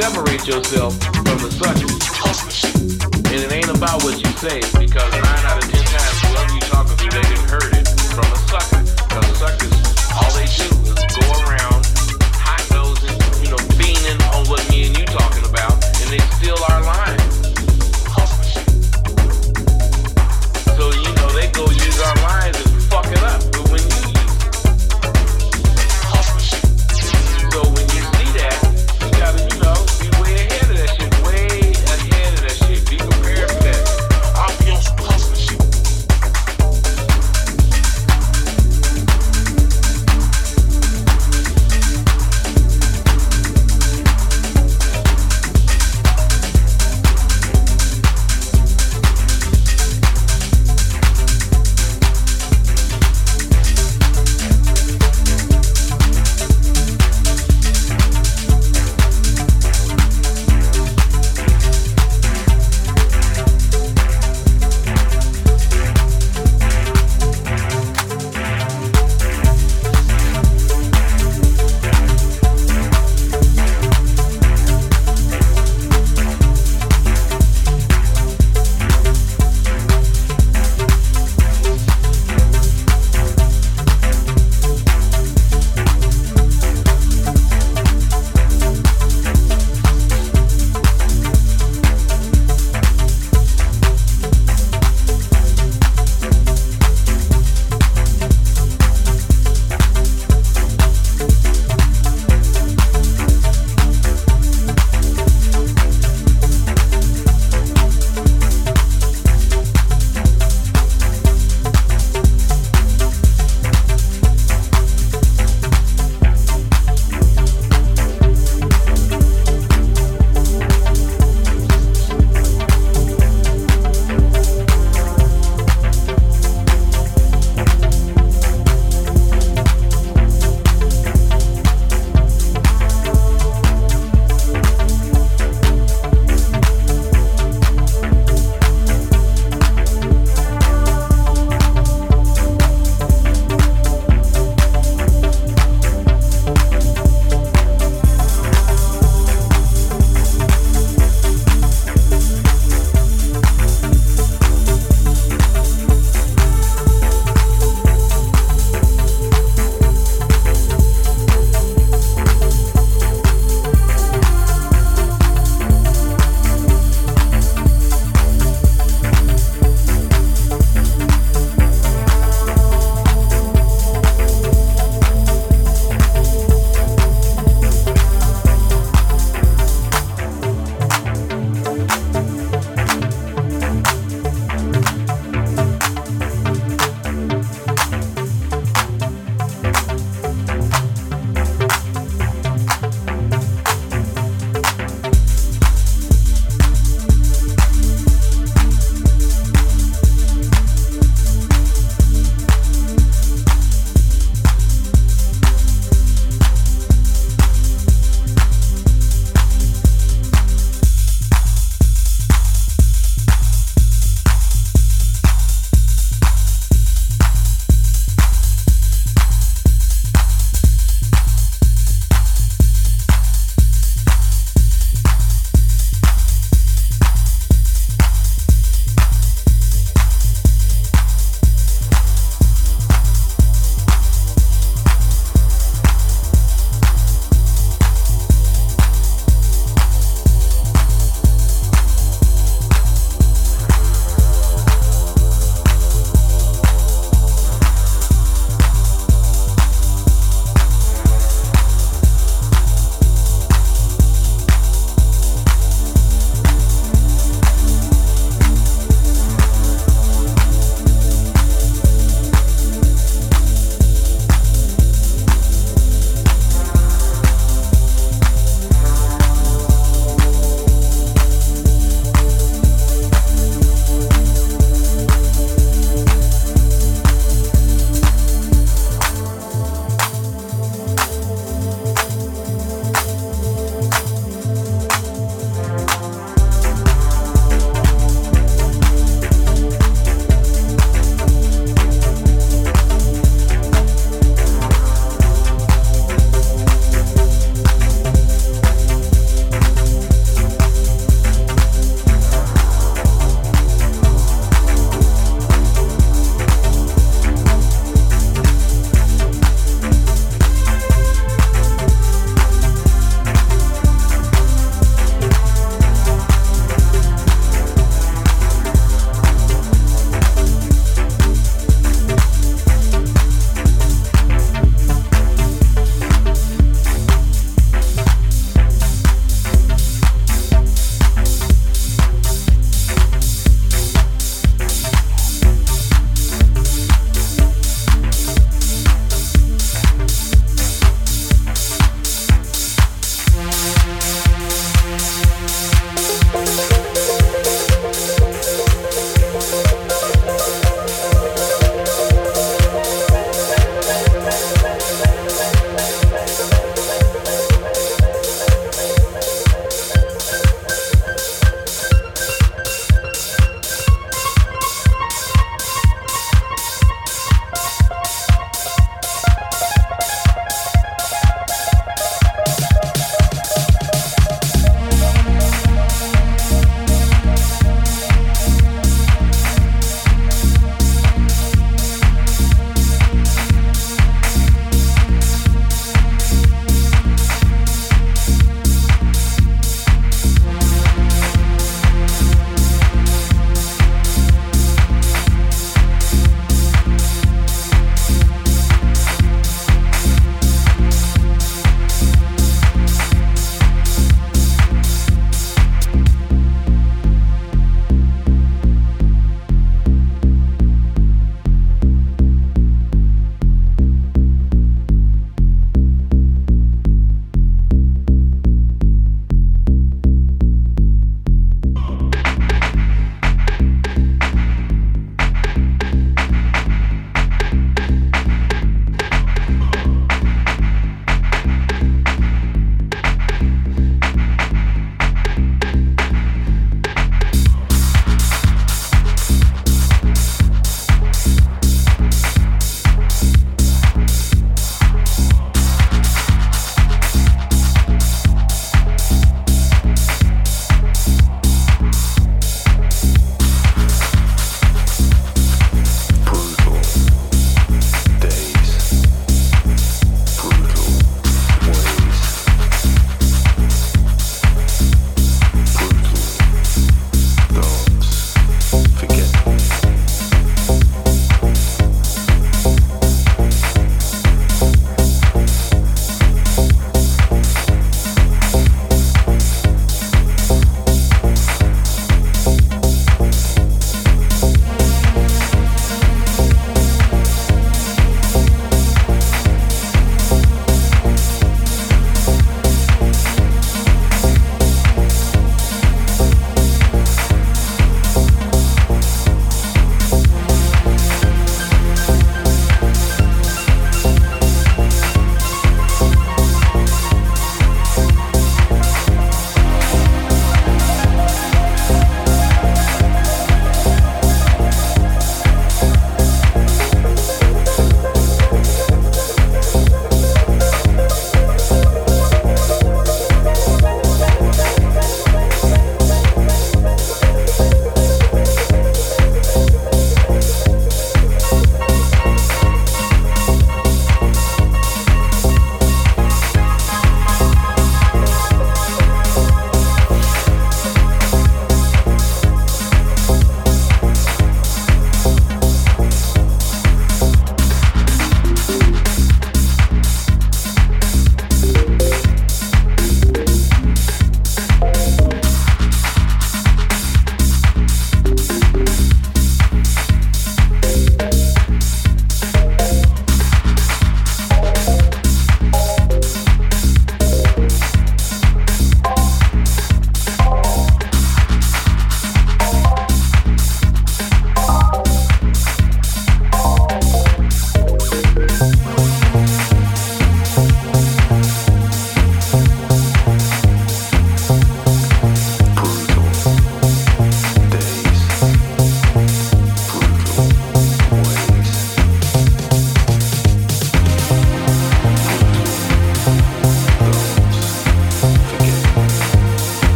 separate yourself from the suckers. And it ain't about what you say, because nine out of ten times whoever you talking to, they didn't heard it from a sucker. Because suckers, all they do is go around hot nosing, you know, beaning on what me and you talking about, and they steal our lying.